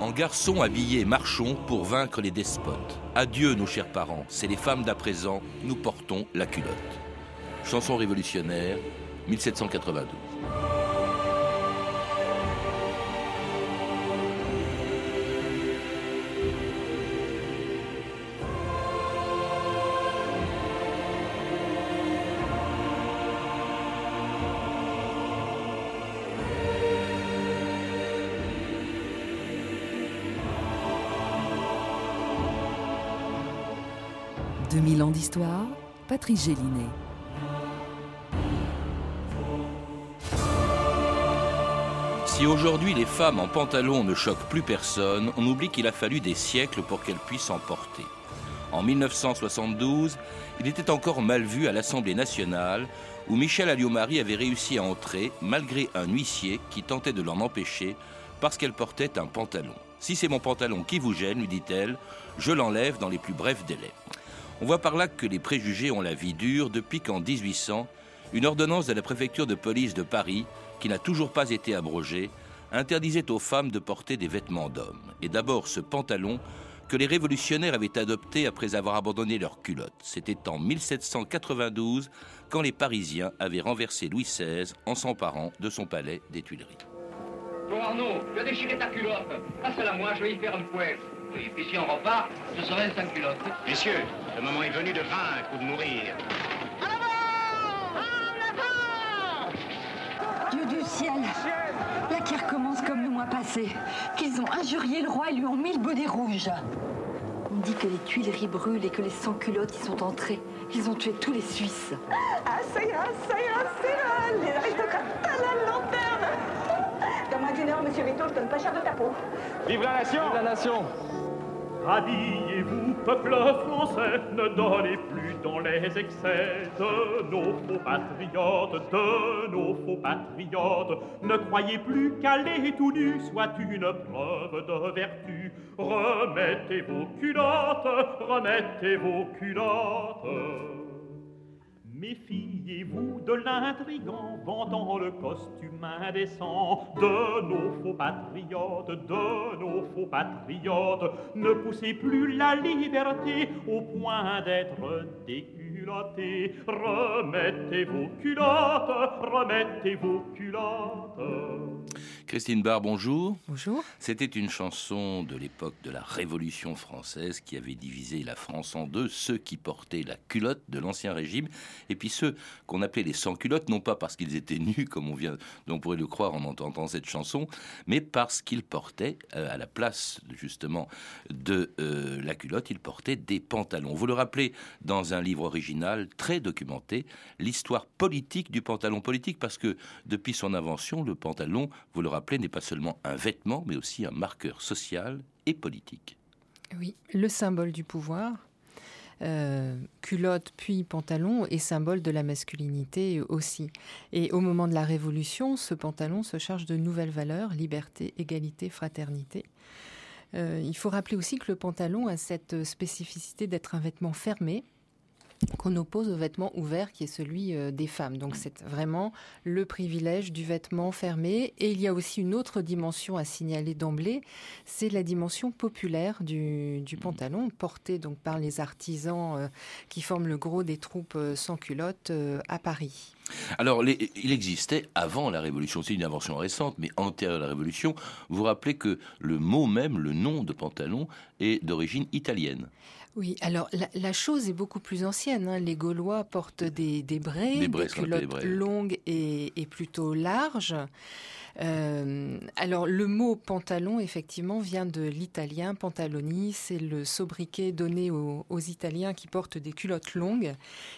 En garçon habillé, marchons pour vaincre les despotes. Adieu nos chers parents, c'est les femmes d'à présent, nous portons la culotte. Chanson révolutionnaire, 1792. Patrice Gélinet. Si aujourd'hui les femmes en pantalon ne choquent plus personne, on oublie qu'il a fallu des siècles pour qu'elles puissent en porter. En 1972, il était encore mal vu à l'Assemblée nationale où Michel Alliot-Marie avait réussi à entrer malgré un huissier qui tentait de l'en empêcher parce qu'elle portait un pantalon. Si c'est mon pantalon qui vous gêne, lui dit-elle, je l'enlève dans les plus brefs délais. On voit par là que les préjugés ont la vie dure depuis qu'en 1800, une ordonnance de la préfecture de police de Paris, qui n'a toujours pas été abrogée, interdisait aux femmes de porter des vêtements d'hommes. Et d'abord ce pantalon que les révolutionnaires avaient adopté après avoir abandonné leurs culottes. C'était en 1792 quand les Parisiens avaient renversé Louis XVI en s'emparant de son palais des Tuileries. Bon Arnaud, ta culotte. Moi, je vais y faire une. Oui, puis si on repart, ce serait une culotte. Messieurs, le moment est venu de vaincre ou de mourir. Dieu du ciel La qui recommence comme le mois passé. Qu'ils ont injurié le roi et lui ont mis le bonnet rouge. On dit que les Tuileries brûlent et que les sans-culottes y sont entrés. Ils ont tué tous les Suisses. Ah, ça ira, ça ira, c'est là, les aristocrates à la lanterne. Dans moins d'une heure, monsieur Vito, je donne pas cher de ta peau. Vive la nation Vive la nation Habillez-vous, peuple français, ne donnez plus dans les excès de nos faux patriotes, de nos faux patriotes. Ne croyez plus qu'aller tout nu soit une preuve de vertu. Remettez vos culottes, remettez vos culottes. Méfiez-vous de l'intrigant vantant le costume indécent de nos faux patriotes, de nos faux patriotes. Ne poussez plus la liberté au point d'être déculotté. Remettez vos culottes, remettez vos culottes. Christine Barr, bonjour. Bonjour. C'était une chanson de l'époque de la Révolution française qui avait divisé la France en deux, ceux qui portaient la culotte de l'Ancien Régime et puis ceux qu'on appelait les sans-culottes, non pas parce qu'ils étaient nus, comme on, vient, on pourrait le croire en entendant cette chanson, mais parce qu'ils portaient, euh, à la place justement de euh, la culotte, ils portaient des pantalons. Vous le rappelez dans un livre original très documenté, l'histoire politique du pantalon politique, parce que depuis son invention, le pantalon, vous le rappelez, n'est pas seulement un vêtement, mais aussi un marqueur social et politique. Oui, le symbole du pouvoir, euh, culotte puis pantalon est symbole de la masculinité aussi. Et au moment de la Révolution, ce pantalon se charge de nouvelles valeurs, liberté, égalité, fraternité. Euh, il faut rappeler aussi que le pantalon a cette spécificité d'être un vêtement fermé, qu'on oppose au vêtement ouvert qui est celui euh, des femmes. Donc c'est vraiment le privilège du vêtement fermé. Et il y a aussi une autre dimension à signaler d'emblée, c'est la dimension populaire du, pantalon, porté donc par les artisans euh, qui forment le gros des troupes euh, sans culottes à Paris. Alors, il existait avant la Révolution, c'est une invention récente, mais antérieure à la Révolution. Vous rappelez que le mot même, le nom de pantalon, est d'origine italienne. Oui, alors la, la, chose est beaucoup plus ancienne. Hein. Les Gaulois portent des, des braies, des, braies, des culottes longues et, et, plutôt larges. Euh, alors le mot pantalon, effectivement, vient de l'italien pantaloni. C'est le sobriquet donné aux, aux, Italiens qui portent des culottes longues.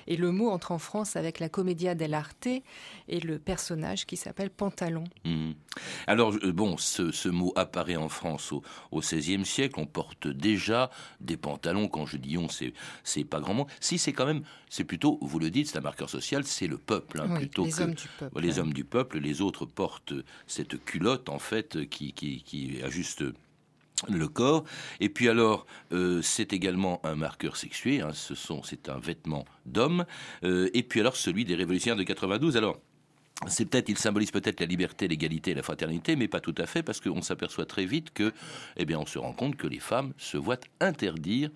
Et le mot entre en France avec la commedia dell'arte et le personnage qui s'appelle Pantalon. Mmh. Alors bon, ce, ce, mot apparaît en France au, au XVIe siècle. On porte déjà des pantalons. Quand je dis on, c'est pas grand monde. Si c'est quand même, c'est plutôt, vous le dites, c'est un marqueur social. C'est le peuple hein, oui, plutôt les que hommes du peuple, les hommes du peuple. Les autres portent cette culotte en fait qui, ajuste le corps. Et puis alors, euh, c'est également un marqueur sexué. Hein, ce sont, c'est un vêtement d'homme. Euh, et puis alors, celui des révolutionnaires de 92. Alors. C'est peut-être, il symbolise peut-être la liberté, l'égalité la fraternité, mais pas tout à fait, parce qu'on s'aperçoit très vite que, eh bien, on se rend compte que les femmes se voient interdire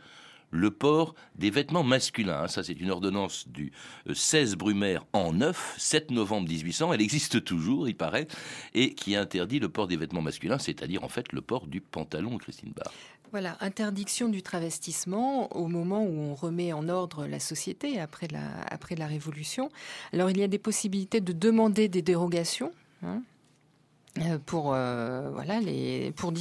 le port des vêtements masculins. Ça, c'est une ordonnance du 16 euh, Brumaire en 9, 7 novembre 1800. Elle existe toujours, il paraît, et qui interdit le port des vêtements masculins, c'est-à-dire en fait le port du pantalon, Christine Barr. Voilà, interdiction du travestissement au moment où on remet en ordre la société après la, après la Révolution. Alors il y a des possibilités de demander des dérogations. Hein, pour euh, voilà les pour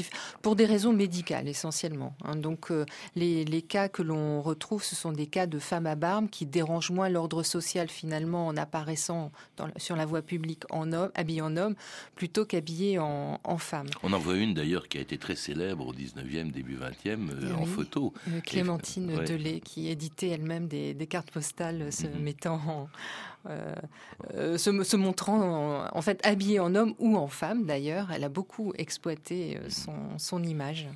pour des raisons médicales essentiellement. Hein. Donc euh, les, les, cas que l'on retrouve, ce sont des cas de femmes à barbe qui dérangent moins l'ordre social finalement en apparaissant dans, sur la voie publique en homme, habillée en homme, plutôt qu'habillée en, en, femme. On en voit une d'ailleurs qui a été très célèbre au 19e, début 20e en photo. Clémentine Delay qui éditait elle-même des, des, cartes postales se mhm. mettant en, euh, euh, se, montrant en, fait habillée en homme ou en femme d'ailleurs. Elle a beaucoup exploité euh, son image.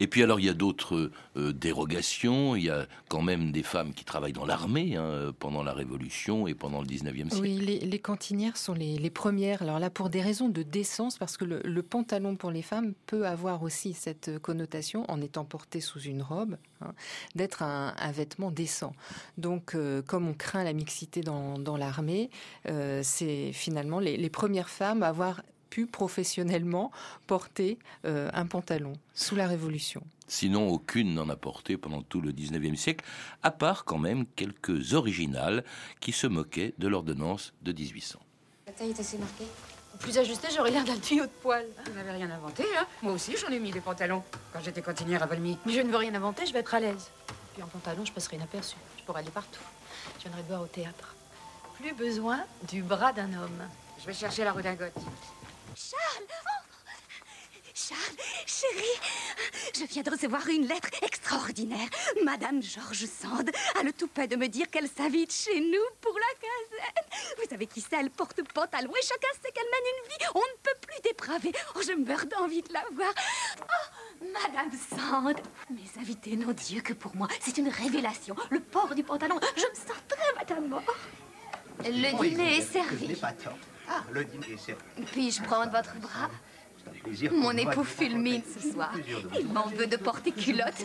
Et puis alors il y a d'autres euh, dérogations. Il y a quand même des femmes qui travaillent dans l'armée hein, pendant la Révolution et pendant le 19e siècle. Oui, les, cantinières sont les, premières. Alors là, pour des raisons de décence, parce que le, pantalon pour les femmes peut avoir aussi cette connotation, en étant porté sous une robe, hein, d'être un, vêtement décent. Donc, euh, comme on craint la mixité dans, l'armée, euh, c'est finalement les, les premières femmes à avoir pu professionnellement porter euh, un pantalon sous la Révolution. Sinon, aucune n'en a porté pendant tout le 19e siècle, à part quand même quelques originales qui se moquaient de l'ordonnance de 1800. La taille est assez marquée plus ajusté, j'aurais l'air d'un tuyau de poil. Vous n'avez rien inventé, hein Moi aussi, j'en ai mis des pantalons quand j'étais cantinière à Valmy. Mais je ne veux rien inventer, je vais être à l'aise. Puis en pantalon, je passerai inaperçu. Je pourrai aller partout. Je viendrai de voir au théâtre. Plus besoin du bras d'un homme. Je vais chercher la redingote. Charles oh Charles, chérie, je viens de recevoir une lettre extraordinaire. Madame Georges Sand a le toupet de me dire qu'elle s'invite chez nous pour la quinzaine. Vous savez qui c'est, elle porte pantalon et chacun sait qu'elle mène une vie. On ne peut plus dépraver. Oh, je meurs d'envie de la voir. Oh, Madame Sand, mes invités n'ont Dieu que pour moi. C'est une révélation. Le port du pantalon, je me sens très madame mort. Le dîner est servi. pas ah, le dîner est servi. Puis-je prendre votre bras Mon époux fulmine ce soir. Il m'en veut de porter culotte.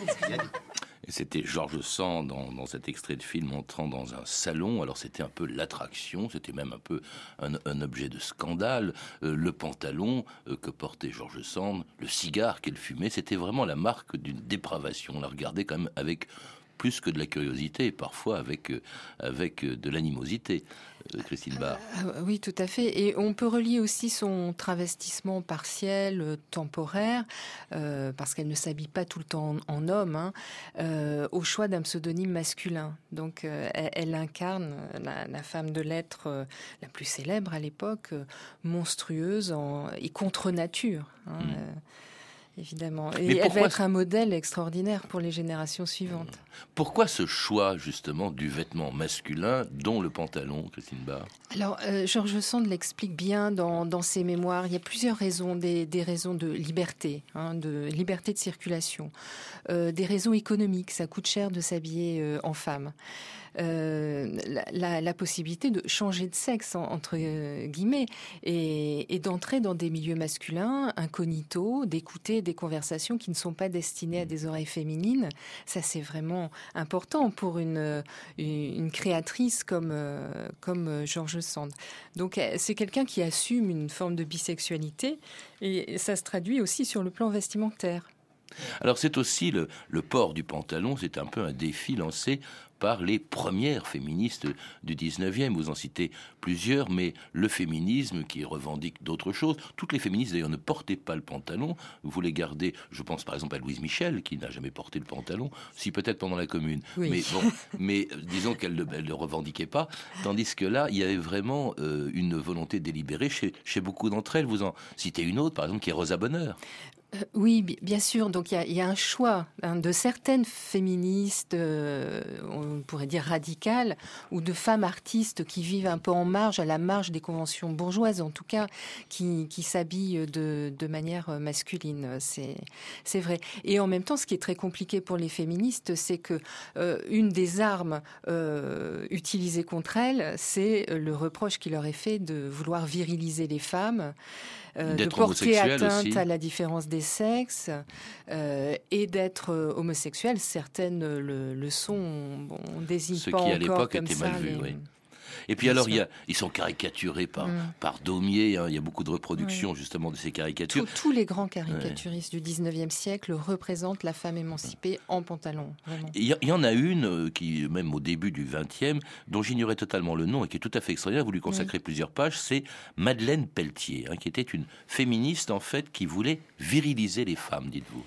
Et c'était Georges Sand dans, cet extrait de film entrant dans un salon. Alors c'était un peu l'attraction, c'était même un peu un, objet de scandale. Euh, le pantalon euh, que portait Georges Sand, le cigare qu'elle fumait, c'était vraiment la marque d'une dépravation. On la regardait quand même avec plus que de la curiosité, et parfois avec, euh, avec de l'animosité. Euh, Christine Barr. Euh, oui, tout à fait. Et on peut relier aussi son travestissement partiel, euh, temporaire, parce qu'elle ne s'habille pas tout le temps en, homme, hein, au choix d'un pseudonyme masculin. Donc, elle, incarne la, femme de lettres la plus célèbre à l'époque, monstrueuse et contre nature. Hein, hmm évidemment. Et elle va être un modèle extraordinaire pour les générations suivantes. Pourquoi ce choix justement du vêtement masculin, dont le pantalon, Christine Barr Alors, euh, Georges Sand l'explique bien dans, ses mémoires. Il y a plusieurs raisons, des, raisons de liberté, hein, de liberté de circulation, euh, des raisons économiques. Ça coûte cher de s'habiller euh, en femme. Euh, la, possibilité de changer de sexe, entre euh, guillemets, et, d'entrer dans des milieux masculins, incognito, d'écouter des conversations qui ne sont pas destinées à des oreilles féminines. Ça, c'est vraiment important pour une, créatrice comme, euh, comme Georges Sand. Donc, c'est quelqu'un qui assume une forme de bisexualité, et ça se traduit aussi sur le plan vestimentaire. Alors c'est aussi le, le, port du pantalon, c'est un peu un défi lancé par les premières féministes du 19e. Vous en citez plusieurs, mais le féminisme qui revendique d'autres choses. Toutes les féministes d'ailleurs ne portaient pas le pantalon. Vous les gardez, je pense par exemple à Louise Michel qui n'a jamais porté le pantalon, si peut-être pendant la Commune. Mais bon, mais euh, disons qu'elle ne le revendiquait pas. Tandis que là, il y avait vraiment euh, une volonté délibérée chez, chez beaucoup d'entre elles. Vous en citez une autre, par exemple, qui est Rosa Bonheur. Euh, oui, bien sûr. Donc il y, a un choix hein, de certaines féministes, euh, on pourrait dire radicales, ou de femmes artistes qui vivent un peu en marge, à la marge des conventions bourgeoises, en tout cas, qui, s'habillent de, manière masculine. C'est vrai. Et en même temps, ce qui est très compliqué pour les féministes, c'est que euh, une des armes utilisées contre elles, c'est le reproche qui leur est fait de vouloir viriliser les femmes. Euh, de porter atteinte à la différence des sexes euh, et d'être euh, homosexuel. Certaines le, le sont, bon, on désigne Ce pas qui à l'époque était mal vu, oui. Et puis alors, il y a, ils sont caricaturés par, mm. par Daumier. Hein. il y a beaucoup de reproductions justement de ces caricatures. tous les grands caricaturistes du 19e siècle représentent la femme émancipée en pantalon. Il y, en a une euh, qui, même au début du 20e, dont j'ignorais totalement le nom et qui est tout à fait extraordinaire, vous lui consacrez plusieurs pages, c'est Madeleine Pelletier, hein, qui était une féministe en fait qui voulait viriliser les femmes, dites-vous.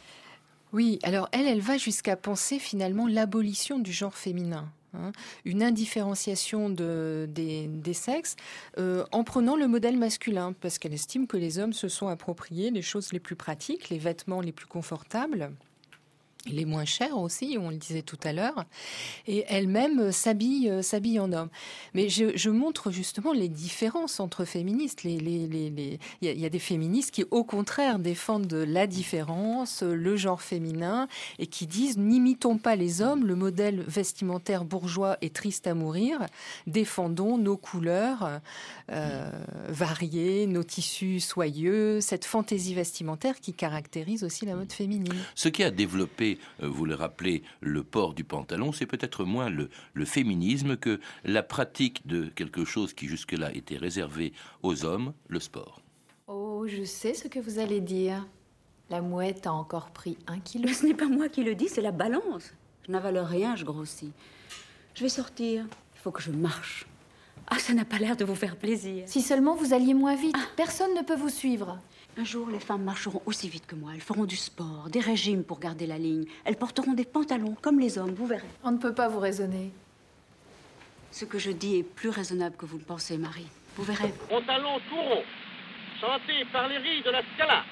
Oui, alors elle, elle va jusqu'à penser finalement l'abolition du genre féminin. Hein, une indifférenciation des, sexes euh, en prenant le modèle masculin, parce qu'elle estime que les hommes se sont appropriés les choses les plus pratiques, les vêtements les plus confortables les moins chers aussi, on le disait tout à l'heure, et elle-même s'habille, euh, s'habille en homme. Mais je, montre justement les différences entre féministes. Il y, a des féministes qui, au contraire, défendent la différence, le genre féminin, et qui disent n'imitons pas les hommes, le modèle vestimentaire bourgeois est triste à mourir, défendons nos couleurs euh, variées, nos tissus soyeux, cette fantaisie vestimentaire qui caractérise aussi la mode féminine. Ce qui a développé euh, vous le rappelez, le port du pantalon, c'est peut-être moins le, féminisme que la pratique de quelque chose qui jusque-là était réservé aux hommes, le sport. Oh, je sais ce que vous allez dire. La mouette a encore pris un kilo. Mais ce n'est pas moi qui le dis, c'est la balance. Je n'avale rien, je grossis. Je vais sortir. Il faut que je marche. Ah, ça n'a pas l'air de vous faire plaisir. Si seulement vous alliez moins vite. Ah. Personne ne peut vous suivre. Un jour, les femmes marcheront aussi vite que moi. Elles feront du sport, des régimes pour garder la ligne. Elles porteront des pantalons comme les hommes, vous verrez. On ne peut pas vous raisonner. Ce que je dis est plus raisonnable que vous le pensez, Marie. Vous verrez. Pantalon tout rond, chanté par les rilles de la Scala.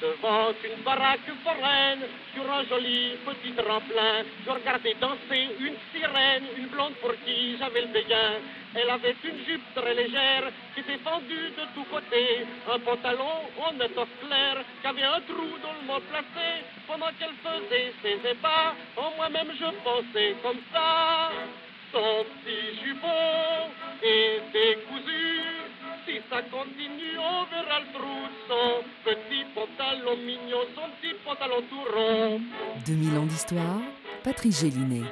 Devant une baraque foraine, sur un joli petit tremplin, je regardais danser une sirène, une blonde pour qui j'avais le dégain. Elle avait une jupe très légère qui était fendue de tous côtés, un pantalon en étoffe claire qui avait un trou dans le mot placé. Pendant qu'elle faisait ses ébats, en moi-même je pensais comme ça. Son petit jupon était cousu si ça continue, on verra le trou. Son petit pantalon mignon, son petit pantalon tout rond. 2000 ans d'histoire, Patrick Gélinet.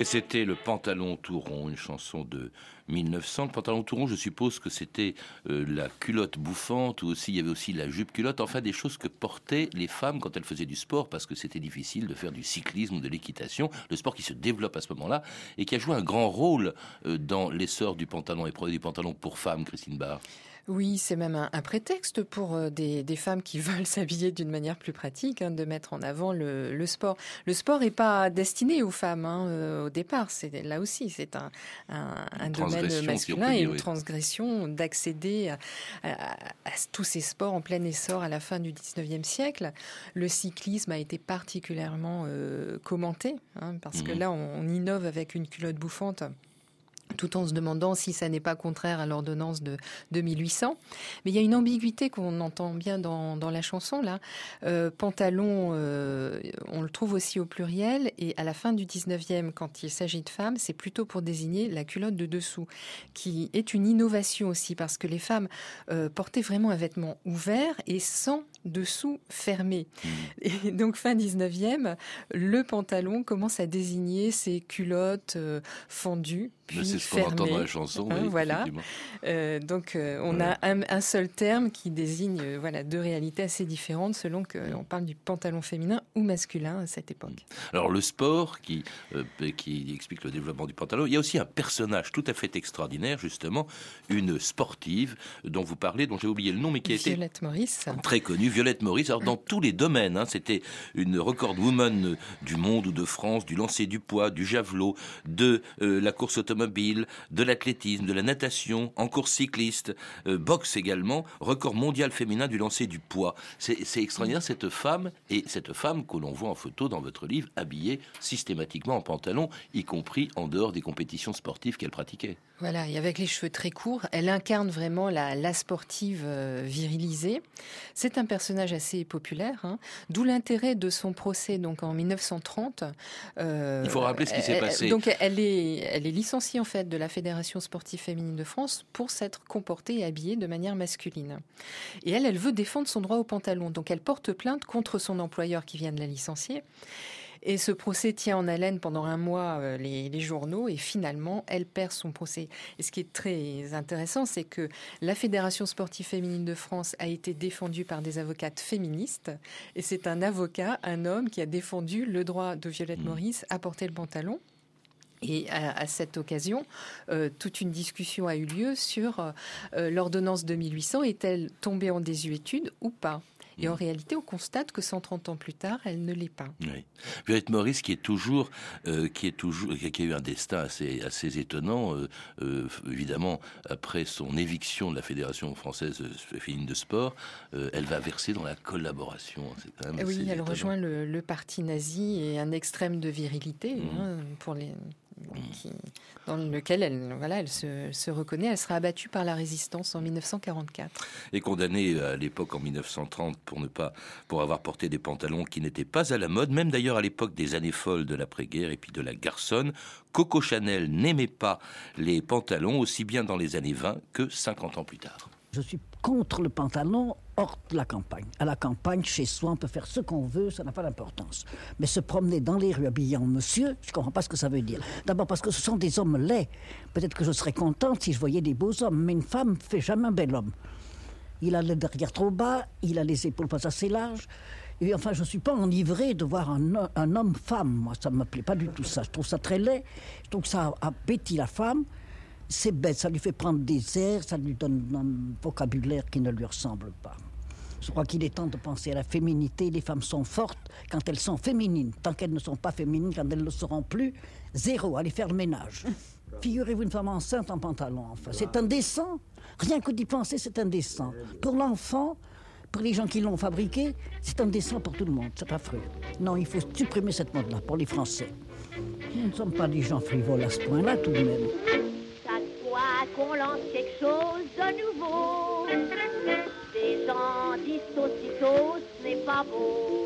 Et c'était le pantalon tout rond, une chanson de 1900. Le pantalon tout rond, je suppose que c'était euh, la culotte bouffante, ou aussi il y avait aussi la jupe culotte, enfin des choses que portaient les femmes quand elles faisaient du sport, parce que c'était difficile de faire du cyclisme ou de l'équitation, le sport qui se développe à ce moment-là, et qui a joué un grand rôle euh, dans l'essor du pantalon et du pantalon pour femmes, Christine Barr. Oui, c'est même un, prétexte pour euh, des, femmes qui veulent s'habiller d'une manière plus pratique, hein, de mettre en avant le, sport. Le sport n'est pas destiné aux femmes hein, euh, au départ. C'est là aussi, c'est un, domaine masculin et une transgression d'accéder à, tous ces sports en plein essor à la fin du 19e siècle. Le cyclisme a été particulièrement euh, commenté hein, parce que mmh. là, on innove avec une culotte bouffante tout en se demandant si ça n'est pas contraire à l'ordonnance de, 1800. Mais il y a une ambiguïté qu'on entend bien dans, la chanson là. Euh, pantalon, euh, on le trouve aussi au pluriel, et à la fin du 19e, quand il s'agit de femmes, c'est plutôt pour désigner la culotte de dessous, qui est une innovation aussi, parce que les femmes euh, portaient vraiment un vêtement ouvert et sans dessous fermé. Mmh. Et donc fin 19e, le pantalon commence à désigner ces culottes fendues c'est ce qu'on entend dans la chanson. Hein, voilà. Euh, donc euh, on a un, seul terme qui désigne euh, voilà deux réalités assez différentes selon qu'on parle du pantalon féminin ou masculin à cette époque. Alors le sport qui qui explique le développement du pantalon. Il y a aussi un personnage tout à fait extraordinaire justement, une sportive dont vous parlez, dont j'ai oublié le nom, mais qui été Violette Maurice. Très connue, Violette Maurice. Alors dans tous les domaines, hein, c'était une record woman du monde ou de France, du lancer du poids, du javelot, de la course automobile automobile, de l'athlétisme, de la natation, en course cycliste, euh, boxe également, record mondial féminin du lancer du poids. C'est extraordinaire cette femme, et cette femme que l'on voit en photo dans votre livre, habillée systématiquement en pantalon, y compris en dehors des compétitions sportives qu'elle pratiquait. Voilà, et avec les cheveux très courts, elle incarne vraiment la, la sportive euh, virilisée. C'est un personnage assez populaire, hein, d'où l'intérêt de son procès donc en 1930. Euh, Il faut rappeler ce qui s'est passé. Donc elle est, elle est licenciée en fait de la Fédération sportive féminine de France pour s'être comportée et habillée de manière masculine. Et elle, elle veut défendre son droit au pantalon, donc elle porte plainte contre son employeur qui vient de la licencier. Et ce procès tient en haleine pendant un mois euh, les, journaux et finalement, elle perd son procès. Et ce qui est très intéressant, c'est que la Fédération sportive féminine de France a été défendue par des avocates féministes. Et c'est un avocat, un homme, qui a défendu le droit de Violette mmh. Maurice à porter le pantalon. Et à, cette occasion, euh, toute une discussion a eu lieu sur euh, l'ordonnance de 1800 est-elle tombée en désuétude ou pas? Et en réalité, on constate que 130 ans plus tard, elle ne l'est pas. Oui. Violette Maurice, qui est toujours, euh, qui est toujours, qui a eu un destin assez, assez étonnant, euh, euh, évidemment, après son éviction de la Fédération française féminine de sport, elle va verser dans la collaboration. Quand même oui, elle rejoint le, parti nazi et un extrême de virilité mmh. hein, pour les dans lequel elle, voilà, elle se, reconnaît. Elle sera abattue par la résistance en 1944. Et condamnée à l'époque en 1930 pour ne pas, pour avoir porté des pantalons qui n'étaient pas à la mode, même d'ailleurs à l'époque des années folles de l'après-guerre et puis de la garçonne. Coco Chanel n'aimait pas les pantalons aussi bien dans les années 20 que 50 ans plus tard. Je suis contre le pantalon hors de la campagne. À la campagne, chez soi, on peut faire ce qu'on veut, ça n'a pas d'importance. Mais se promener dans les rues habillé en monsieur, je ne comprends pas ce que ça veut dire. D'abord parce que ce sont des hommes laids. Peut-être que je serais contente si je voyais des beaux hommes, mais une femme fait jamais un bel homme. Il a le derrière trop bas, il a les épaules pas assez larges. Et enfin, je ne suis pas enivrée de voir un, un homme-femme. Moi, ça ne me plaît pas du tout ça. Je trouve ça très laid. Je trouve que ça appétit la femme c'est bête, ça lui fait prendre des airs, ça lui donne un vocabulaire qui ne lui ressemble pas. Je crois qu'il est temps de penser à la féminité. Les femmes sont fortes quand elles sont féminines. Tant qu'elles ne sont pas féminines, quand elles ne le seront plus, zéro, allez faire le ménage. Figurez-vous une femme enceinte en pantalon, enfin. C'est indécent. Rien que d'y penser, c'est indécent. Pour l'enfant, pour les gens qui l'ont fabriqué, c'est indécent pour tout le monde. C'est affreux. Non, il faut supprimer cette mode-là pour les Français. Nous ne sommes pas des gens frivoles à ce point-là, tout de même qu'on lance quelque chose de nouveau. Des gens disent aussitôt ce n'est pas beau.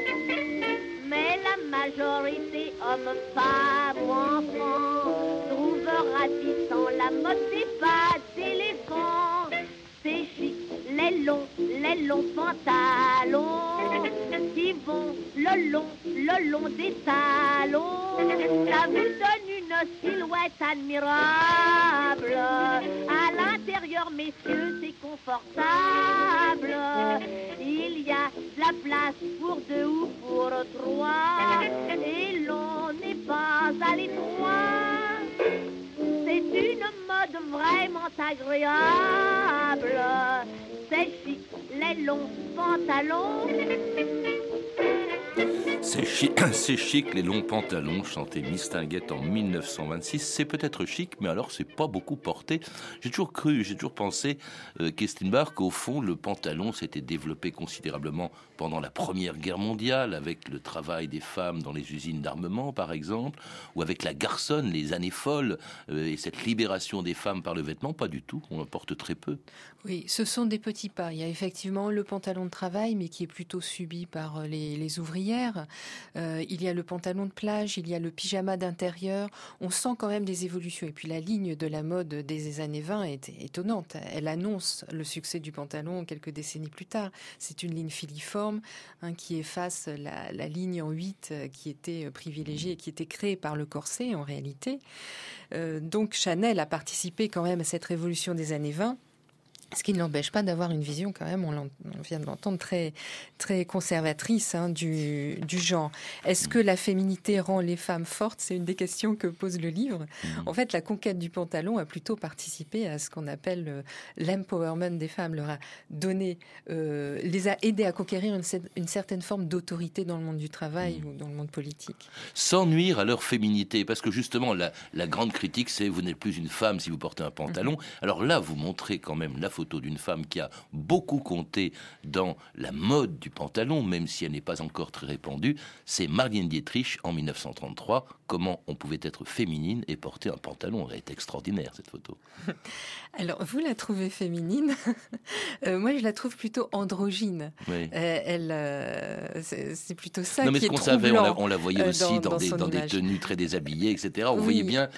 Mais la majorité, hommes, femmes ou enfants, trouve ravissant la mode des pas d'éléphant. C'est chic, les longs, les longs pantalons qui vont le long, le long des talons. Ça vous donne une silhouette admirable. À l'intérieur, messieurs, c'est confortable. Il y a de la place pour deux ou pour trois. Et l'on n'est pas à l'étroit. C'est une vraiment agréable. C'est chic, les longs pantalons. C'est chic, les longs pantalons, chanté Mistinguette en 1926. C'est peut-être chic, mais alors c'est pas beaucoup porté. J'ai toujours cru, j'ai toujours pensé, euh, qu'au fond, le pantalon s'était développé considérablement pendant la Première Guerre mondiale, avec le travail des femmes dans les usines d'armement, par exemple, ou avec la garçonne, les années folles, euh, et cette libération des femmes par le vêtement. Pas du tout, on en porte très peu. Oui, ce sont des petits pas. Il y a effectivement le pantalon de travail, mais qui est plutôt subi par euh, les, Euh, il y a le pantalon de plage, il y a le pyjama d'intérieur. On sent quand même des évolutions. Et puis la ligne de la mode des années 20 est étonnante. Elle annonce le succès du pantalon quelques décennies plus tard. C'est une ligne filiforme hein, qui efface la, ligne en 8 euh, qui était privilégiée et qui était créée par le corset en réalité. donc Chanel a participé quand même à cette révolution des années 20 Ce qui ne l'empêche pas d'avoir une vision quand même, on, vient de l'entendre, très, très conservatrice hein, du, du, genre. Est-ce que la féminité rend les femmes fortes? C'est une des questions que pose le livre. Mmh. En fait, la conquête du pantalon a plutôt participé à ce qu'on appelle euh, l'empowerment des femmes, leur a donné, euh, les a aidés à conquérir une, une certaine forme d'autorité dans le monde du travail mmh. ou dans le monde politique. Sans nuire à leur féminité, parce que justement, la, la grande critique, c'est vous n'êtes plus une femme si vous portez un pantalon. Mmh. Alors là, vous montrez quand même la photo d'une femme qui a beaucoup compté dans la mode du pantalon, même si elle n'est pas encore très répandue, c'est Marlène Dietrich en 1933. Comment on pouvait être féminine et porter un pantalon Elle est extraordinaire cette photo. Alors vous la trouvez féminine, euh, moi je la trouve plutôt androgyne. Euh, elle, euh, c'est plutôt ça non, mais qui ce qu'on savait, on la, voyait aussi dans, des, dans des, tenues très déshabillées, etc. On voyait bien.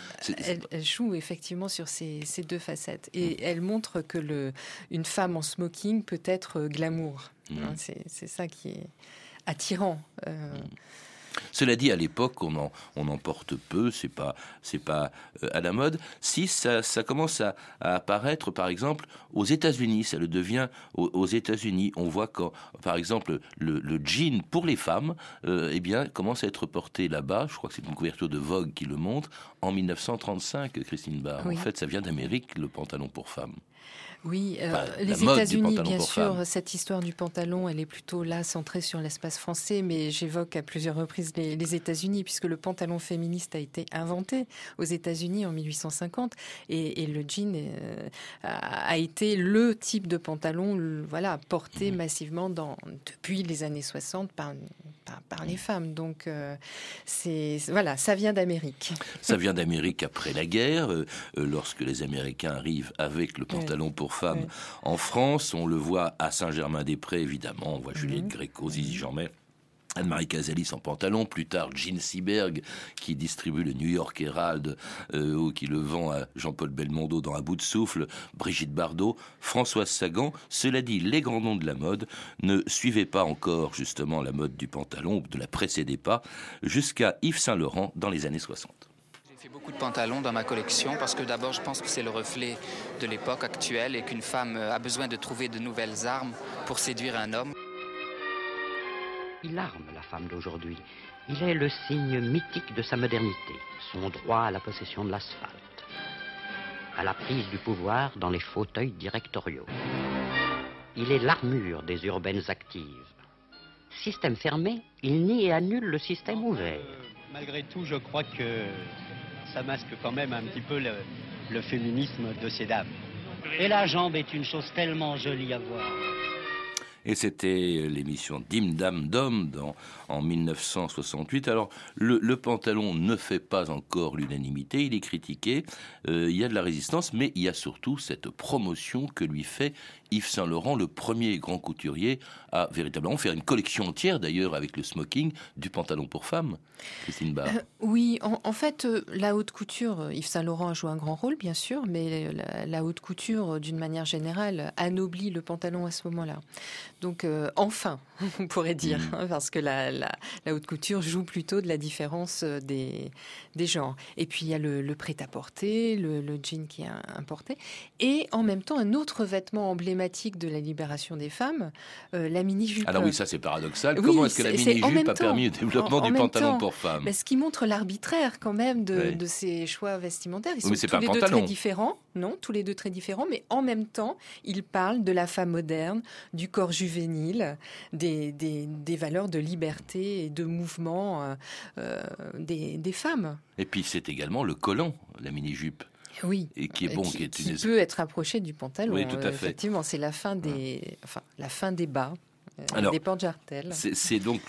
Elle, joue effectivement sur ces, ces deux facettes et elle montre que le, une femme en smoking peut être glamour. Mmh. Hein, c'est ça qui est attirant. Euh. Cela dit, à l'époque, on en, on en porte peu, c'est pas, c'est pas euh, à la mode. Si ça, ça commence à, apparaître, par exemple, aux États-Unis, ça le devient aux, États-Unis. On voit quand, par exemple, le, jean pour les femmes, eh bien, commence à être porté là-bas. Je crois que c'est une couverture de Vogue qui le montre en 1935, Christine Barr. En fait, ça vient d'Amérique, le pantalon pour femmes. Oui, euh, les États-Unis, bien sûr, cette histoire du pantalon, elle est plutôt là centrée sur l'espace français, mais j'évoque à plusieurs reprises les, États-Unis, puisque le pantalon féministe a été inventé aux États-Unis en 1850, et, le jean euh, a, été le type de pantalon, voilà, porté mmh. massivement dans, depuis les années 60 par, par, les femmes. Donc, euh, c'est voilà, ça vient d'Amérique. Ça vient d'Amérique après la guerre, lorsque les Américains arrivent avec le pantalon pour femmes en France. On le voit à Saint-Germain-des-Prés, évidemment. On voit Juliette mhm. Gréco, Zizi Jean-Mer. Anne-Marie Casalis en pantalon, plus tard Jean Seberg qui distribue le New York Herald euh, ou qui le vend à Jean-Paul Belmondo dans Un bout de souffle, Brigitte Bardot, Françoise Sagan. Cela dit, les grands noms de la mode ne suivaient pas encore justement la mode du pantalon, ou ne la précédaient pas, jusqu'à Yves Saint-Laurent dans les années 60 beaucoup de pantalons dans ma collection parce que d'abord je pense que c'est le reflet de l'époque actuelle et qu'une femme a besoin de trouver de nouvelles armes pour séduire un homme. Il arme la femme d'aujourd'hui. Il est le signe mythique de sa modernité, son droit à la possession de l'asphalte, à la prise du pouvoir dans les fauteuils directoriaux. Il est l'armure des urbaines actives. Système fermé, il nie et annule le système ouvert. malgré tout, je crois que ça masque quand même un petit peu le, féminisme de ces dames. Et la jambe est une chose tellement jolie à voir. Et c'était l'émission Dim Dam Dom en 1968. Alors, le, pantalon ne fait pas encore l'unanimité, il est critiqué, euh, il y a de la résistance, mais il y a surtout cette promotion que lui fait Yves Saint Laurent, le premier grand couturier à véritablement faire une collection entière, d'ailleurs, avec le smoking, du pantalon pour femme. Christine Barr. Euh, oui, en, fait, euh, la haute couture, Yves Saint Laurent a joué un grand rôle, bien sûr, mais la, haute couture, d'une manière générale, anoblit le pantalon à ce moment-là. Donc, enfin, on pourrait dire, mm. hein, parce que la, haute couture joue plutôt de la différence des, des genres. Et puis, il y a le, prêt-à-porter, le, le jean qui est importé, et en même temps, un autre vêtement emblématique de la libération des femmes, euh, la mini-jupe. Alors oui, ça c'est paradoxal. Comment est-ce que la mini-jupe a permis le développement du pantalon pour femmes Ce qui montre l'arbitraire quand même de, ces choix vestimentaires. Ils sont tous les deux très différents, non Tous les deux très différents, mais en même temps, ils parlent de la femme moderne, du corps juvénile, des, des, valeurs de liberté et de mouvement euh, euh, des, des femmes. Et puis c'est également le collant, la mini-jupe. Oui. Et qui est bon, qui, est une... peut être approché du pantalon. Oui, tout à fait. Effectivement, c'est la fin des, enfin, la fin des bas. Euh, des jartelles. C'est donc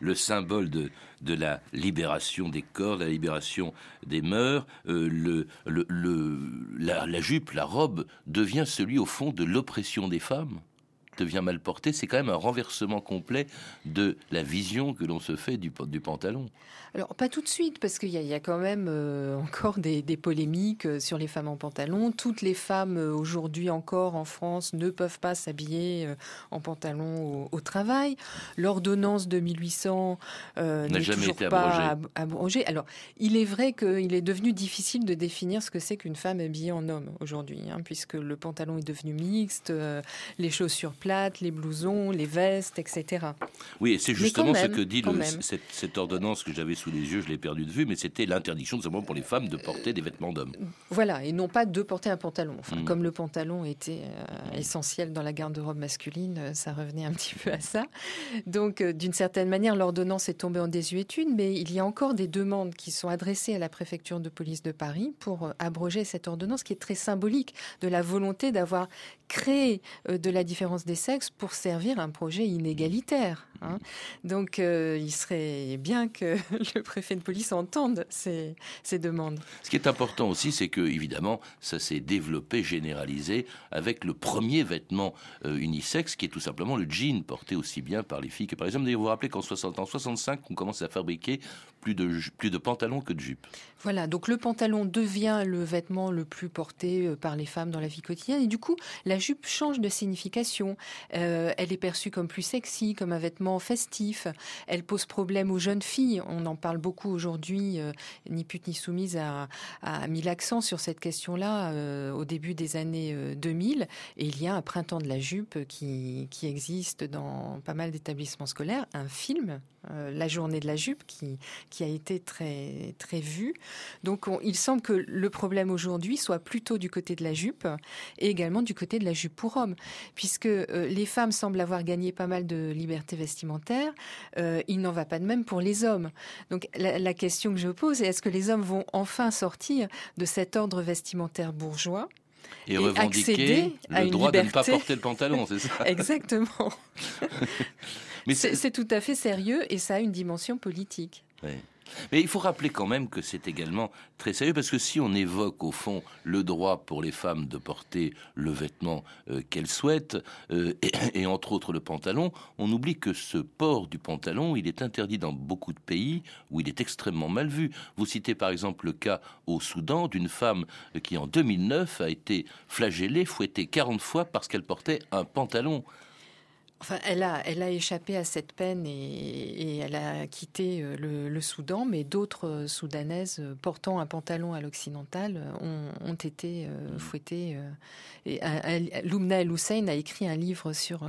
le, symbole de, de, la libération des corps, de la libération des mœurs. Euh, le, le, la, la, jupe, la robe devient celui au fond de l'oppression des femmes. Devient mal porté, c'est quand même un renversement complet de la vision que l'on se fait du, du pantalon. Alors, pas tout de suite, parce qu'il y, y, a quand même euh, encore des, des, polémiques euh, sur les femmes en pantalon. Toutes les femmes, euh, aujourd'hui encore en France, ne peuvent pas s'habiller en pantalon au, au travail. L'ordonnance de 1800 euh, n'est toujours été pas abrogée. abrogée. Alors, il est vrai qu'il est devenu difficile de définir ce que c'est qu'une femme habillée en homme aujourd'hui, hein, puisque le pantalon est devenu mixte, euh, les chaussures plates, les blousons, les vestes, etc. Oui, et c'est justement même, ce que dit le, cette, cette, ordonnance que j'avais sous les yeux, je l'ai perdu de vue, mais c'était l'interdiction simplement pour les femmes de porter des vêtements d'hommes. Voilà, et non pas de porter un pantalon. Enfin, mmh. Comme le pantalon était euh, essentiel dans la garde-robe masculine, euh, ça revenait un petit peu à ça. Donc, euh, d'une certaine manière, l'ordonnance est tombée en désuétude, mais il y a encore des demandes qui sont adressées à la préfecture de police de Paris pour euh, abroger cette ordonnance qui est très symbolique de la volonté d'avoir créé euh, de la différence des sexes pour servir un projet inégalitaire. Hein. Donc, euh, il serait bien que le préfet de police entende ces, ces demandes. Ce qui est important aussi, c'est que, évidemment, ça s'est développé, généralisé avec le premier vêtement euh, unisexe, qui est tout simplement le jean, porté aussi bien par les filles que par les hommes. D'ailleurs, vous vous rappelez qu'en 60, en 65, on commence à fabriquer plus de, plus de pantalons que de jupes. Voilà, donc le pantalon devient le vêtement le plus porté euh, par les femmes dans la vie quotidienne. Et du coup, la jupe change de signification. Euh, elle est perçue comme plus sexy, comme un vêtement festif. Elle pose problème aux jeunes filles. On en parle beaucoup aujourd'hui. Euh, ni pute ni soumise a, mis l'accent sur cette question-là euh, au début des années 2000. Et il y a un printemps de la jupe qui, existe dans pas mal d'établissements scolaires. Un film, La journée de la jupe, qui, a été très, très vu. Donc on, il semble que le problème aujourd'hui soit plutôt du côté de la jupe et également du côté de la jupe pour hommes, puisque euh, les femmes semblent avoir gagné pas mal de liberté vestimentaire. Euh, il n'en va pas de même pour les hommes. Donc la, la question que je pose est est-ce que les hommes vont enfin sortir de cet ordre vestimentaire bourgeois et, et revendiquer le droit liberté. de ne pas porter le pantalon, c'est ça Exactement. c'est tout à fait sérieux et ça a une dimension politique. Oui. Mais il faut rappeler quand même que c'est également très sérieux parce que si on évoque au fond le droit pour les femmes de porter le vêtement euh, qu'elles souhaitent euh, et, et, entre autres le pantalon, on oublie que ce port du pantalon, il est interdit dans beaucoup de pays où il est extrêmement mal vu. Vous citez par exemple le cas au Soudan d'une femme qui en 2009 a été flagellée, fouettée 40 fois parce qu'elle portait un pantalon. Enfin, elle a, elle a échappé à cette peine et, et elle a quitté euh, le, le Soudan, mais d'autres euh, Soudanaises euh, portant un pantalon à l'occidental ont, ont, été euh, fouettées. Et Lumna El Hussein a écrit un livre sur,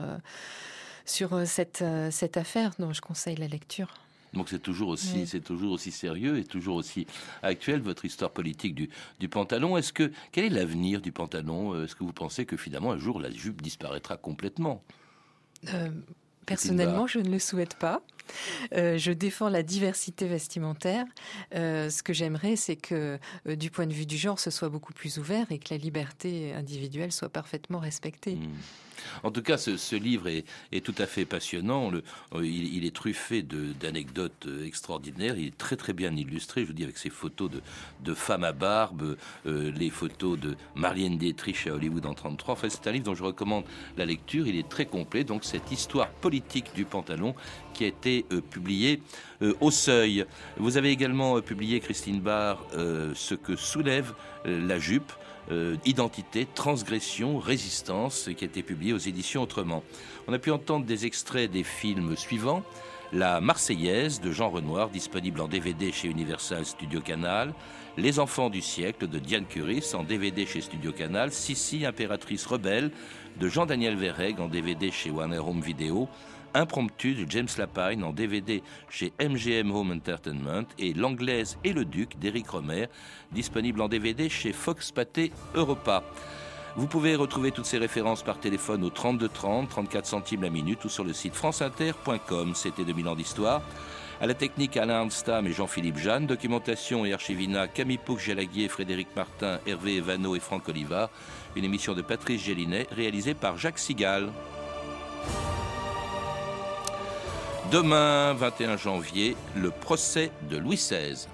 sur cette, cette affaire dont je conseille la lecture. Donc c'est toujours aussi oui. c'est toujours aussi sérieux et toujours aussi actuel votre histoire politique du, du pantalon. Est-ce que quel est l'avenir du pantalon? Est-ce que vous pensez que finalement un jour la jupe disparaîtra complètement? Euh, personnellement, je ne le souhaite pas. Euh, je défends la diversité vestimentaire. Euh, ce que j'aimerais, c'est que euh, du point de vue du genre, ce soit beaucoup plus ouvert et que la liberté individuelle soit parfaitement respectée. Mmh. En tout cas, ce, livre est, tout à fait passionnant. Le, il, est truffé d'anecdotes extraordinaires. Il est très très bien illustré, je vous dis, avec ses photos de, femmes à barbe, euh, les photos de Marlène Dietrich à Hollywood en 33. Enfin, c'est un livre dont je recommande la lecture. Il est très complet. Donc, cette histoire politique du pantalon qui a été euh, publié euh, au seuil. Vous avez également euh, publié, Christine Barr, euh, ce que soulève euh, la jupe. Euh, identité, transgression, résistance, qui a été publié aux éditions Autrement. On a pu entendre des extraits des films suivants. La Marseillaise de Jean Renoir, disponible en DVD chez Universal Studio Canal. Les Enfants du siècle de Diane Curis en DVD chez Studio Canal. Sissi, impératrice rebelle de Jean-Daniel Verreg en DVD chez Warner Home Video. Impromptu de James Lapine en DVD chez MGM Home Entertainment et L'Anglaise et le Duc d'Éric Romer, disponible en DVD chez Fox Pathé Europa. Vous pouvez retrouver toutes ces références par téléphone au 32 30, 34 centimes la minute ou sur le site franceinter.com. C'était 2000 ans d'histoire. À la technique, Alain Arnstam et Jean-Philippe Jeanne. Documentation et archivina, Camille Pouc, Jalaguier, Frédéric Martin, Hervé Evano et Franck Oliva. Une émission de Patrice Gélinet réalisée par Jacques Sigal. Demain, 21 janvier, le procès de Louis XVI.